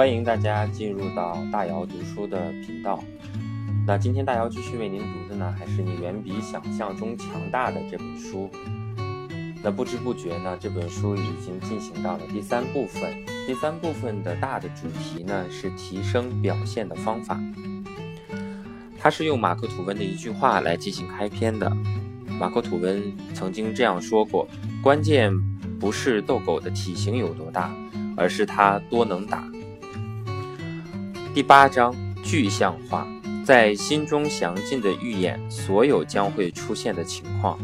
欢迎大家进入到大姚读书的频道。那今天大姚继续为您读的呢，还是你远比想象中强大的这本书。那不知不觉呢，这本书已经进行到了第三部分。第三部分的大的主题呢，是提升表现的方法。它是用马克吐温的一句话来进行开篇的。马克吐温曾经这样说过：“关键不是斗狗的体型有多大。”而是它多能打。第八章具象化，在心中详尽的预演所有将会出现的情况。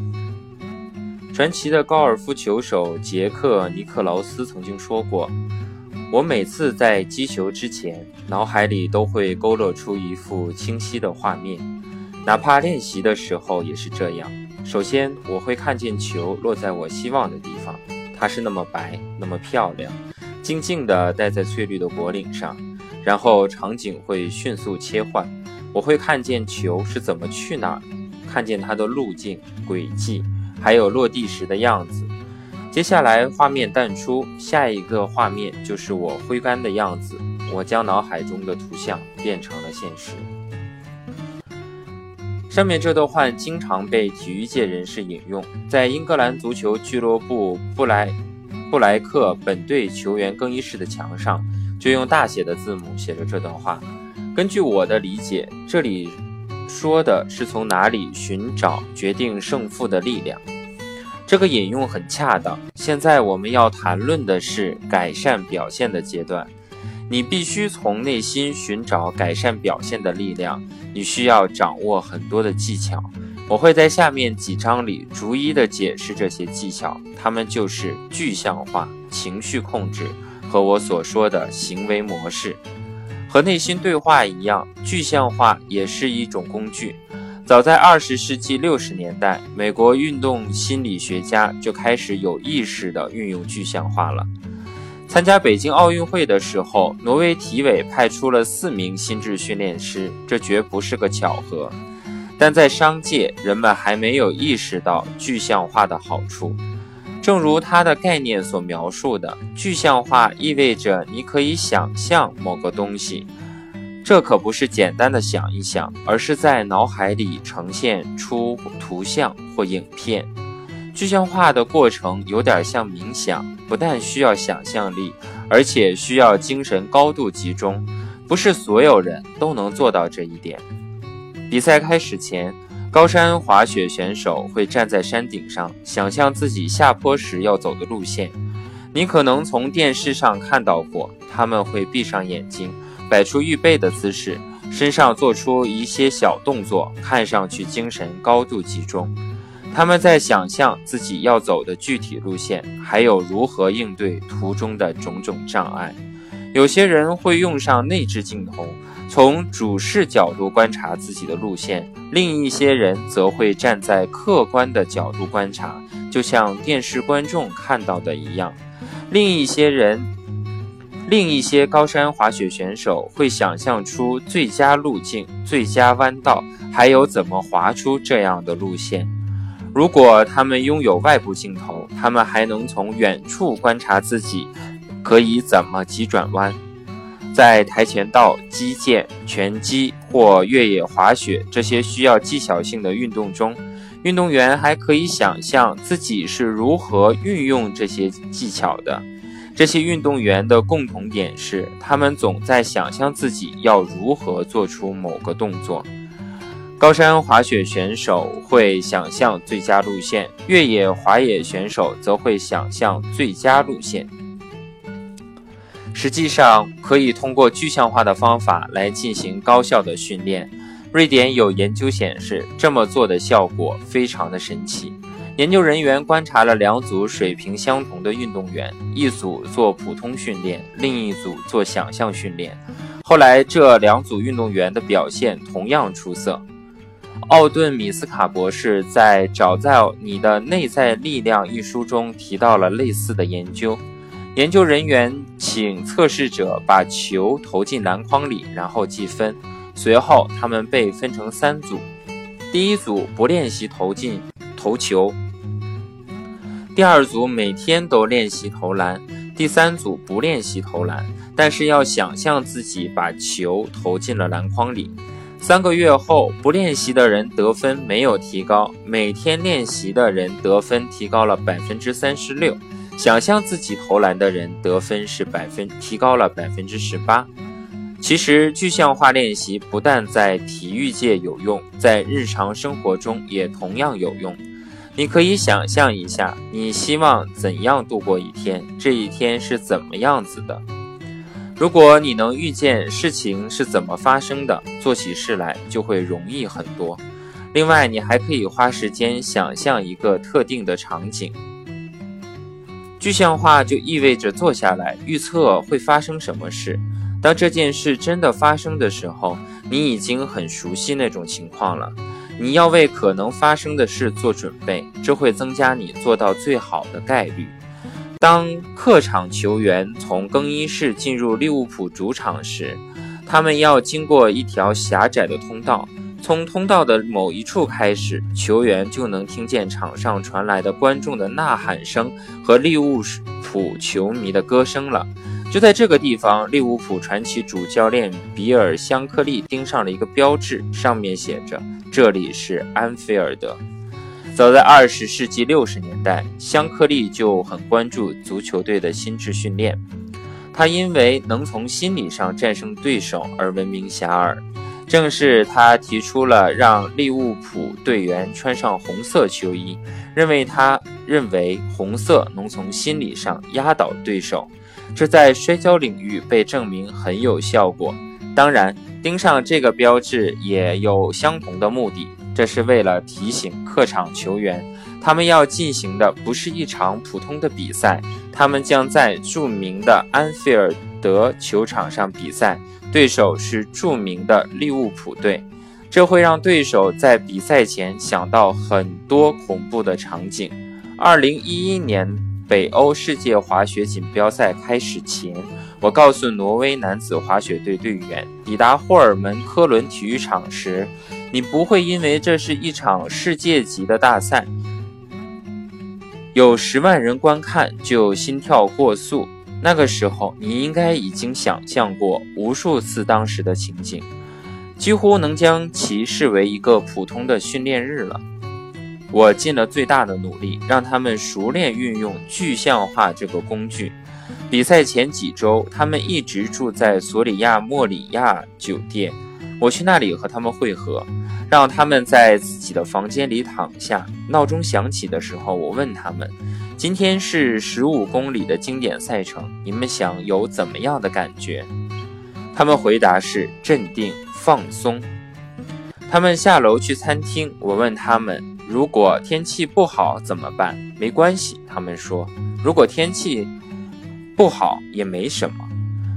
传奇的高尔夫球手杰克尼克劳斯曾经说过：“我每次在击球之前，脑海里都会勾勒出一幅清晰的画面，哪怕练习的时候也是这样。首先，我会看见球落在我希望的地方，它是那么白，那么漂亮。”静静地待在翠绿的果岭上，然后场景会迅速切换。我会看见球是怎么去哪儿，看见它的路径、轨迹，还有落地时的样子。接下来画面淡出，下一个画面就是我挥杆的样子。我将脑海中的图像变成了现实。上面这段话经常被体育界人士引用，在英格兰足球俱乐部布莱。布莱克本队球员更衣室的墙上，就用大写的字母写着这段话。根据我的理解，这里说的是从哪里寻找决定胜负的力量。这个引用很恰当。现在我们要谈论的是改善表现的阶段。你必须从内心寻找改善表现的力量。你需要掌握很多的技巧。我会在下面几章里逐一的解释这些技巧，它们就是具象化、情绪控制和我所说的行为模式。和内心对话一样，具象化也是一种工具。早在二十世纪六十年代，美国运动心理学家就开始有意识地运用具象化了。参加北京奥运会的时候，挪威体委派出了四名心智训练师，这绝不是个巧合。但在商界，人们还没有意识到具象化的好处。正如它的概念所描述的，具象化意味着你可以想象某个东西。这可不是简单的想一想，而是在脑海里呈现出图像或影片。具象化的过程有点像冥想，不但需要想象力，而且需要精神高度集中。不是所有人都能做到这一点。比赛开始前，高山滑雪选手会站在山顶上，想象自己下坡时要走的路线。你可能从电视上看到过，他们会闭上眼睛，摆出预备的姿势，身上做出一些小动作，看上去精神高度集中。他们在想象自己要走的具体路线，还有如何应对途中的种种障碍。有些人会用上内置镜头。从主视角度观察自己的路线，另一些人则会站在客观的角度观察，就像电视观众看到的一样。另一些人，另一些高山滑雪选手会想象出最佳路径、最佳弯道，还有怎么滑出这样的路线。如果他们拥有外部镜头，他们还能从远处观察自己可以怎么急转弯。在跆拳道、击剑、拳击或越野滑雪这些需要技巧性的运动中，运动员还可以想象自己是如何运用这些技巧的。这些运动员的共同点是，他们总在想象自己要如何做出某个动作。高山滑雪选手会想象最佳路线，越野滑雪选手则会想象最佳路线。实际上，可以通过具象化的方法来进行高效的训练。瑞典有研究显示，这么做的效果非常的神奇。研究人员观察了两组水平相同的运动员，一组做普通训练，另一组做想象训练。后来，这两组运动员的表现同样出色。奥顿·米斯卡博士在《找到你的内在力量》一书中提到了类似的研究。研究人员请测试者把球投进篮筐里，然后计分。随后，他们被分成三组：第一组不练习投进投球；第二组每天都练习投篮；第三组不练习投篮。但是要想象自己把球投进了篮筐里。三个月后，不练习的人得分没有提高，每天练习的人得分提高了百分之三十六。想象自己投篮的人得分是百分提高了百分之十八。其实具象化练习不但在体育界有用，在日常生活中也同样有用。你可以想象一下，你希望怎样度过一天？这一天是怎么样子的？如果你能预见事情是怎么发生的，做起事来就会容易很多。另外，你还可以花时间想象一个特定的场景。具象化就意味着坐下来预测会发生什么事。当这件事真的发生的时候，你已经很熟悉那种情况了。你要为可能发生的事做准备，这会增加你做到最好的概率。当客场球员从更衣室进入利物浦主场时，他们要经过一条狭窄的通道。从通道的某一处开始，球员就能听见场上传来的观众的呐喊声和利物浦球迷的歌声了。就在这个地方，利物浦传奇主教练比尔·香克利钉上了一个标志，上面写着：“这里是安菲尔德。”早在二十世纪六十年代，香克利就很关注足球队的心智训练。他因为能从心理上战胜对手而闻名遐迩。正是他提出了让利物浦队员穿上红色球衣，认为他认为红色能从心理上压倒对手。这在摔跤领域被证明很有效果。当然，钉上这个标志也有相同的目的，这是为了提醒客场球员，他们要进行的不是一场普通的比赛，他们将在著名的安菲尔德球场上比赛，对手是著名的利物浦队。这会让对手在比赛前想到很多恐怖的场景。二零一一年。北欧世界滑雪锦标赛开始前，我告诉挪威男子滑雪队队员，抵达霍尔门科伦体育场时，你不会因为这是一场世界级的大赛，有十万人观看就心跳过速。那个时候，你应该已经想象过无数次当时的情景，几乎能将其视为一个普通的训练日了。我尽了最大的努力，让他们熟练运用具象化这个工具。比赛前几周，他们一直住在索里亚莫里亚酒店。我去那里和他们会合，让他们在自己的房间里躺下。闹钟响起的时候，我问他们：“今天是十五公里的经典赛程，你们想有怎么样的感觉？”他们回答是：镇定、放松。他们下楼去餐厅，我问他们。如果天气不好怎么办？没关系，他们说。如果天气不好也没什么。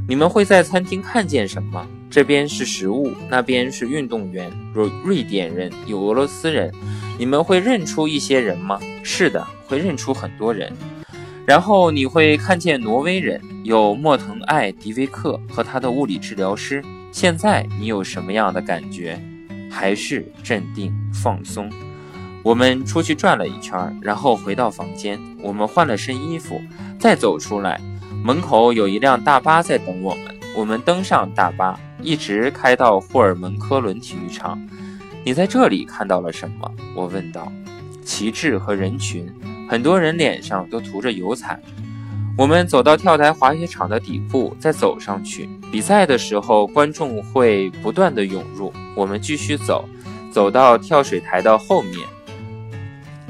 你们会在餐厅看见什么？这边是食物，那边是运动员，有瑞典人，有俄罗斯人。你们会认出一些人吗？是的，会认出很多人。然后你会看见挪威人，有莫腾艾迪维克和他的物理治疗师。现在你有什么样的感觉？还是镇定放松？我们出去转了一圈，然后回到房间。我们换了身衣服，再走出来，门口有一辆大巴在等我们。我们登上大巴，一直开到霍尔门科伦体育场。你在这里看到了什么？我问道。旗帜和人群，很多人脸上都涂着油彩。我们走到跳台滑雪场的底部，再走上去。比赛的时候，观众会不断的涌入。我们继续走，走到跳水台的后面。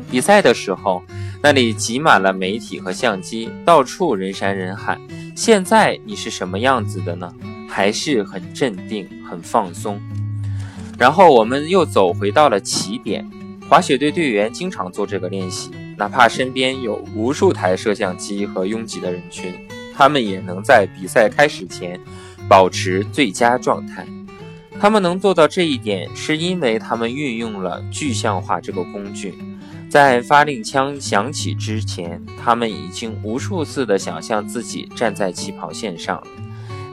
比赛的时候，那里挤满了媒体和相机，到处人山人海。现在你是什么样子的呢？还是很镇定、很放松？然后我们又走回到了起点。滑雪队队员经常做这个练习，哪怕身边有无数台摄像机和拥挤的人群，他们也能在比赛开始前保持最佳状态。他们能做到这一点，是因为他们运用了具象化这个工具。在发令枪响起之前，他们已经无数次地想象自己站在起跑线上。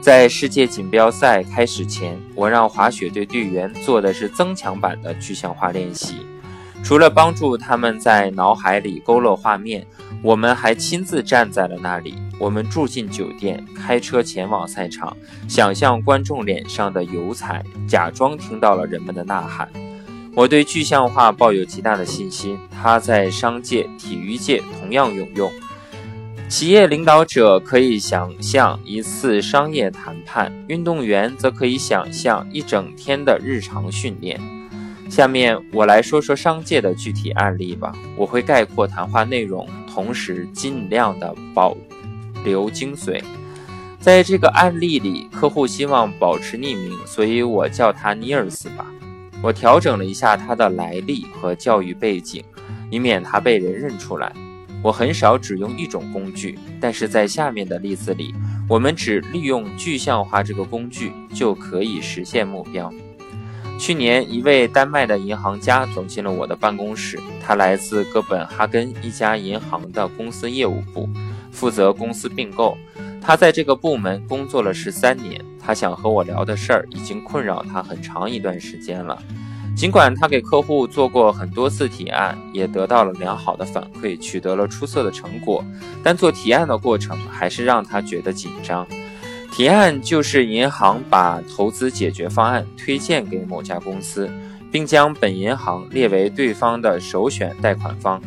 在世界锦标赛开始前，我让滑雪队队员做的是增强版的具象化练习。除了帮助他们在脑海里勾勒画面，我们还亲自站在了那里，我们住进酒店，开车前往赛场，想象观众脸上的油彩，假装听到了人们的呐喊。我对具象化抱有极大的信心，它在商界、体育界同样有用。企业领导者可以想象一次商业谈判，运动员则可以想象一整天的日常训练。下面我来说说商界的具体案例吧。我会概括谈话内容，同时尽量的保留精髓。在这个案例里，客户希望保持匿名，所以我叫他尼尔斯吧。我调整了一下他的来历和教育背景，以免他被人认出来。我很少只用一种工具，但是在下面的例子里，我们只利用具象化这个工具就可以实现目标。去年，一位丹麦的银行家走进了我的办公室，他来自哥本哈根一家银行的公司业务部，负责公司并购。他在这个部门工作了十三年。他想和我聊的事儿已经困扰他很长一段时间了。尽管他给客户做过很多次提案，也得到了良好的反馈，取得了出色的成果，但做提案的过程还是让他觉得紧张。提案就是银行把投资解决方案推荐给某家公司，并将本银行列为对方的首选贷款方。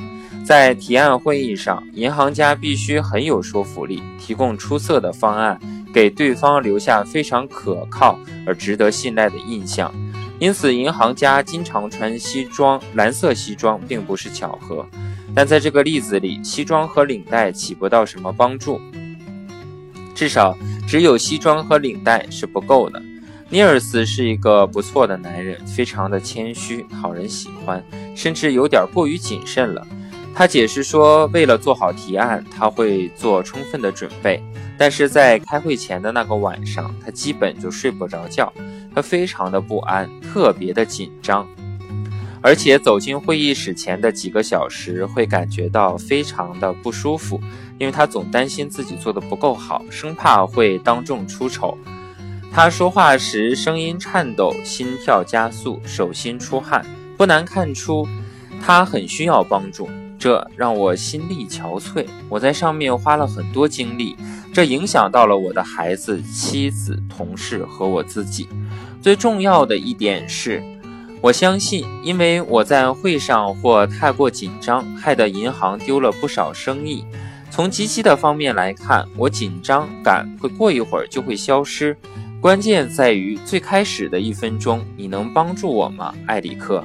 在提案会议上，银行家必须很有说服力，提供出色的方案。给对方留下非常可靠而值得信赖的印象，因此银行家经常穿西装，蓝色西装并不是巧合。但在这个例子里，西装和领带起不到什么帮助，至少只有西装和领带是不够的。尼尔斯是一个不错的男人，非常的谦虚，讨人喜欢，甚至有点过于谨慎了。他解释说，为了做好提案，他会做充分的准备。但是在开会前的那个晚上，他基本就睡不着觉，他非常的不安，特别的紧张，而且走进会议室前的几个小时会感觉到非常的不舒服，因为他总担心自己做的不够好，生怕会当众出丑。他说话时声音颤抖，心跳加速，手心出汗，不难看出他很需要帮助，这让我心力憔悴。我在上面花了很多精力。这影响到了我的孩子、妻子、同事和我自己。最重要的一点是，我相信，因为我在会上或太过紧张，害得银行丢了不少生意。从积极的方面来看，我紧张感会过一会儿就会消失。关键在于最开始的一分钟，你能帮助我吗，艾里克？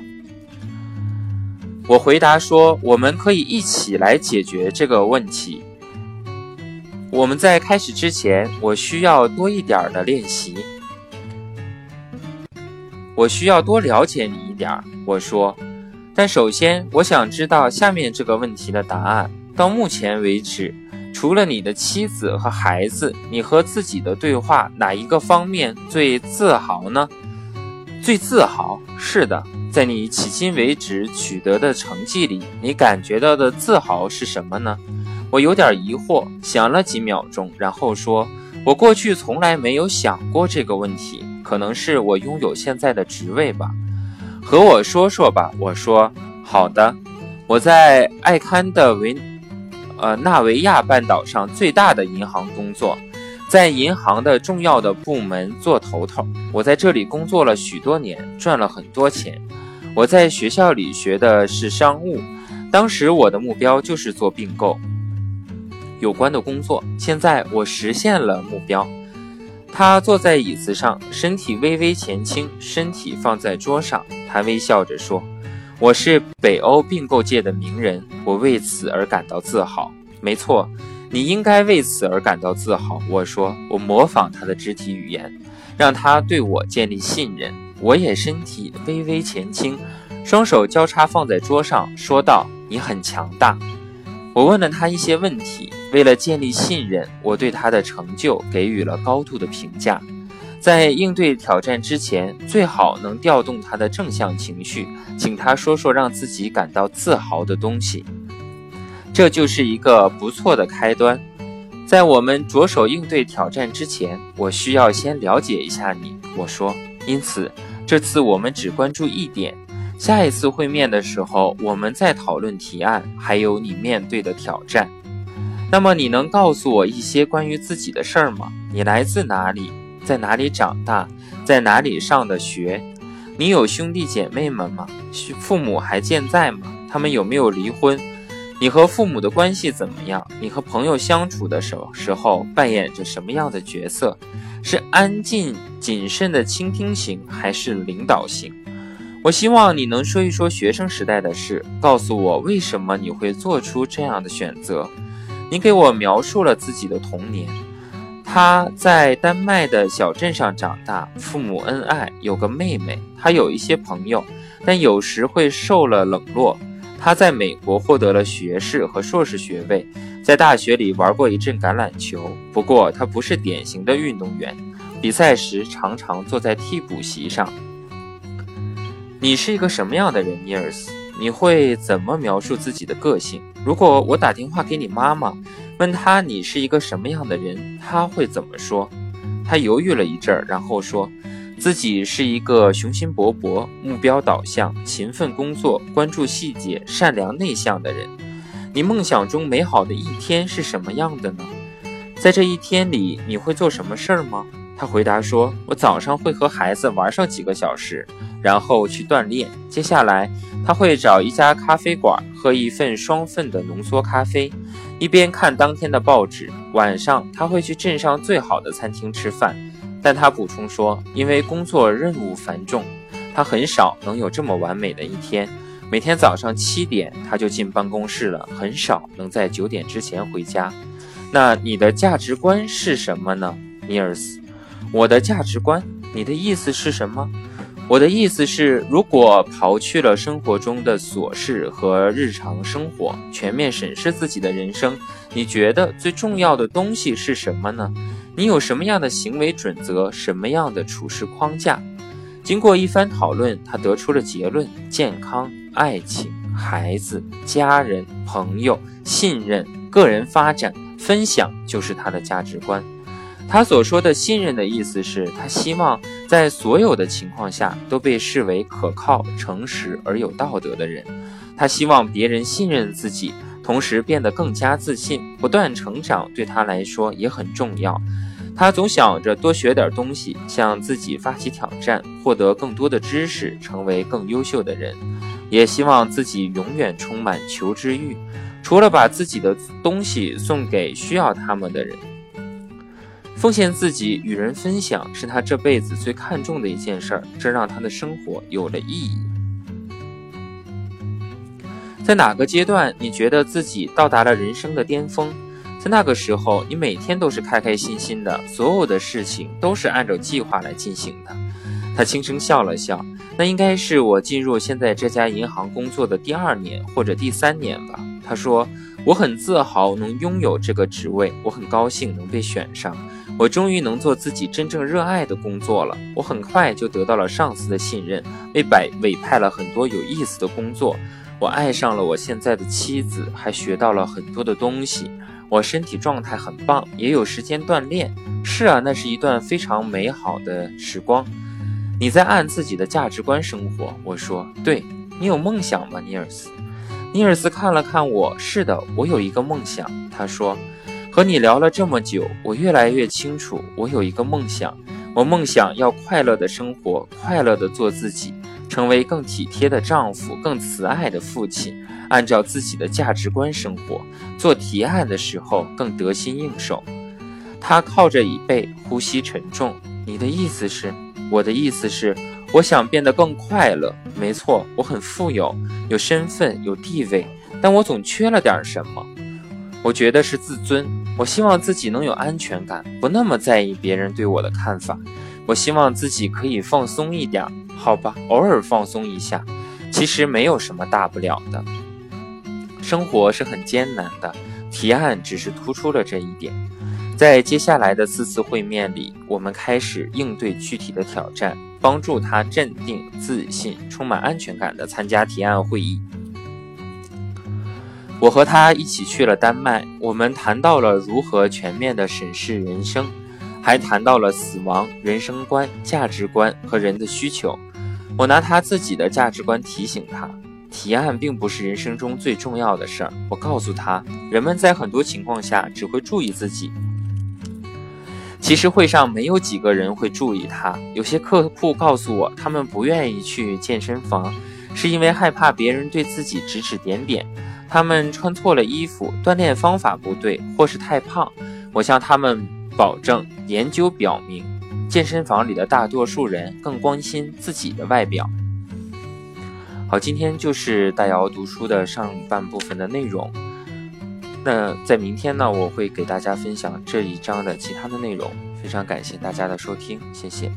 我回答说：“我们可以一起来解决这个问题。”我们在开始之前，我需要多一点的练习。我需要多了解你一点。我说，但首先，我想知道下面这个问题的答案。到目前为止，除了你的妻子和孩子，你和自己的对话哪一个方面最自豪呢？最自豪？是的，在你迄今为止取得的成绩里，你感觉到的自豪是什么呢？我有点疑惑，想了几秒钟，然后说：“我过去从来没有想过这个问题，可能是我拥有现在的职位吧。”和我说说吧，我说：“好的，我在艾堪的维，呃纳维亚半岛上最大的银行工作，在银行的重要的部门做头头。我在这里工作了许多年，赚了很多钱。我在学校里学的是商务，当时我的目标就是做并购。”有关的工作，现在我实现了目标。他坐在椅子上，身体微微前倾，身体放在桌上。他微笑着说：“我是北欧并购界的名人，我为此而感到自豪。”没错，你应该为此而感到自豪。我说，我模仿他的肢体语言，让他对我建立信任。我也身体微微前倾，双手交叉放在桌上，说道：“你很强大。”我问了他一些问题。为了建立信任，我对他的成就给予了高度的评价。在应对挑战之前，最好能调动他的正向情绪，请他说说让自己感到自豪的东西。这就是一个不错的开端。在我们着手应对挑战之前，我需要先了解一下你。我说，因此这次我们只关注一点。下一次会面的时候，我们再讨论提案，还有你面对的挑战。那么你能告诉我一些关于自己的事儿吗？你来自哪里？在哪里长大？在哪里上的学？你有兄弟姐妹们吗？父母还健在吗？他们有没有离婚？你和父母的关系怎么样？你和朋友相处的时时候扮演着什么样的角色？是安静谨慎的倾听型，还是领导型？我希望你能说一说学生时代的事，告诉我为什么你会做出这样的选择。你给我描述了自己的童年。他在丹麦的小镇上长大，父母恩爱，有个妹妹。他有一些朋友，但有时会受了冷落。他在美国获得了学士和硕士学位，在大学里玩过一阵橄榄球。不过他不是典型的运动员，比赛时常常坐在替补席上。你是一个什么样的人，尼尔斯？你会怎么描述自己的个性？如果我打电话给你妈妈，问她你是一个什么样的人，她会怎么说？他犹豫了一阵儿，然后说。自己是一个雄心勃勃、目标导向、勤奋工作、关注细节、善良内向的人。你梦想中美好的一天是什么样的呢？在这一天里，你会做什么事儿吗？他回答说：“我早上会和孩子玩上几个小时，然后去锻炼。接下来，他会找一家咖啡馆喝一份双份的浓缩咖啡，一边看当天的报纸。晚上，他会去镇上最好的餐厅吃饭。”但他补充说，因为工作任务繁重，他很少能有这么完美的一天。每天早上七点他就进办公室了，很少能在九点之前回家。那你的价值观是什么呢，尼尔斯？我的价值观？你的意思是什么？我的意思是，如果刨去了生活中的琐事和日常生活，全面审视自己的人生，你觉得最重要的东西是什么呢？你有什么样的行为准则，什么样的处事框架？经过一番讨论，他得出了结论：健康、爱情、孩子、家人、朋友、信任、个人发展、分享，就是他的价值观。他所说的信任的意思是他希望在所有的情况下都被视为可靠、诚实而有道德的人。他希望别人信任自己，同时变得更加自信。不断成长对他来说也很重要。他总想着多学点东西，向自己发起挑战，获得更多的知识，成为更优秀的人。也希望自己永远充满求知欲，除了把自己的东西送给需要他们的人，奉献自己与人分享是他这辈子最看重的一件事儿。这让他的生活有了意义。在哪个阶段，你觉得自己到达了人生的巅峰？在那个时候，你每天都是开开心心的，所有的事情都是按照计划来进行的。他轻声笑了笑，那应该是我进入现在这家银行工作的第二年或者第三年吧。他说：“我很自豪能拥有这个职位，我很高兴能被选上，我终于能做自己真正热爱的工作了。我很快就得到了上司的信任，被委委派了很多有意思的工作。我爱上了我现在的妻子，还学到了很多的东西。”我身体状态很棒，也有时间锻炼。是啊，那是一段非常美好的时光。你在按自己的价值观生活。我说，对你有梦想吗，尼尔斯？尼尔斯看了看我，是的，我有一个梦想。他说，和你聊了这么久，我越来越清楚，我有一个梦想。我梦想要快乐的生活，快乐的做自己，成为更体贴的丈夫，更慈爱的父亲。按照自己的价值观生活，做提案的时候更得心应手。他靠着椅背，呼吸沉重。你的意思是？我的意思是，我想变得更快乐。没错，我很富有，有身份，有地位，但我总缺了点什么。我觉得是自尊。我希望自己能有安全感，不那么在意别人对我的看法。我希望自己可以放松一点，好吧，偶尔放松一下，其实没有什么大不了的。生活是很艰难的，提案只是突出了这一点。在接下来的四次会面里，我们开始应对具体的挑战，帮助他镇定、自信、充满安全感地参加提案会议。我和他一起去了丹麦，我们谈到了如何全面地审视人生，还谈到了死亡、人生观、价值观和人的需求。我拿他自己的价值观提醒他。提案并不是人生中最重要的事儿。我告诉他，人们在很多情况下只会注意自己。其实会上没有几个人会注意他。有些客户告诉我，他们不愿意去健身房，是因为害怕别人对自己指指点点。他们穿错了衣服，锻炼方法不对，或是太胖。我向他们保证，研究表明，健身房里的大多数人更关心自己的外表。好，今天就是大姚读书的上半部分的内容。那在明天呢，我会给大家分享这一章的其他的内容。非常感谢大家的收听，谢谢。